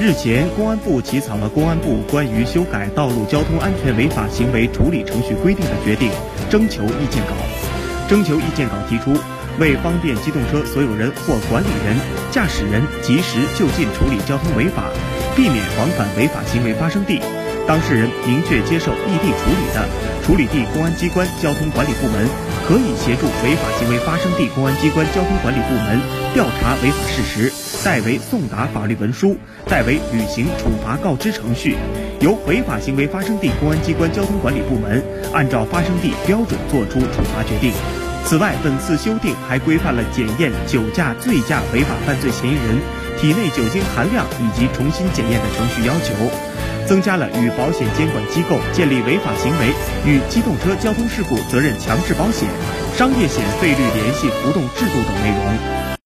日前，公安部起草了《公安部关于修改道路交通安全违法行为处理程序规定的决定》征求意见稿。征求意见稿提出，为方便机动车所有人或管理人、驾驶人及时就近处理交通违法，避免往返违法行为发生地，当事人明确接受异地处理的，处理地公安机关交通管理部门可以协助违法行为发生地公安机关交通管理部门调查违法事实。代为送达法律文书，代为履行处罚告知程序，由违法行为发生地公安机关交通管理部门按照发生地标准作出处罚决定。此外，本次修订还规范了检验酒驾、醉驾违法犯罪嫌疑人体内酒精含量以及重新检验的程序要求，增加了与保险监管机构建立违法行为与机动车交通事故责任强制保险、商业险费率联系浮动制度等内容。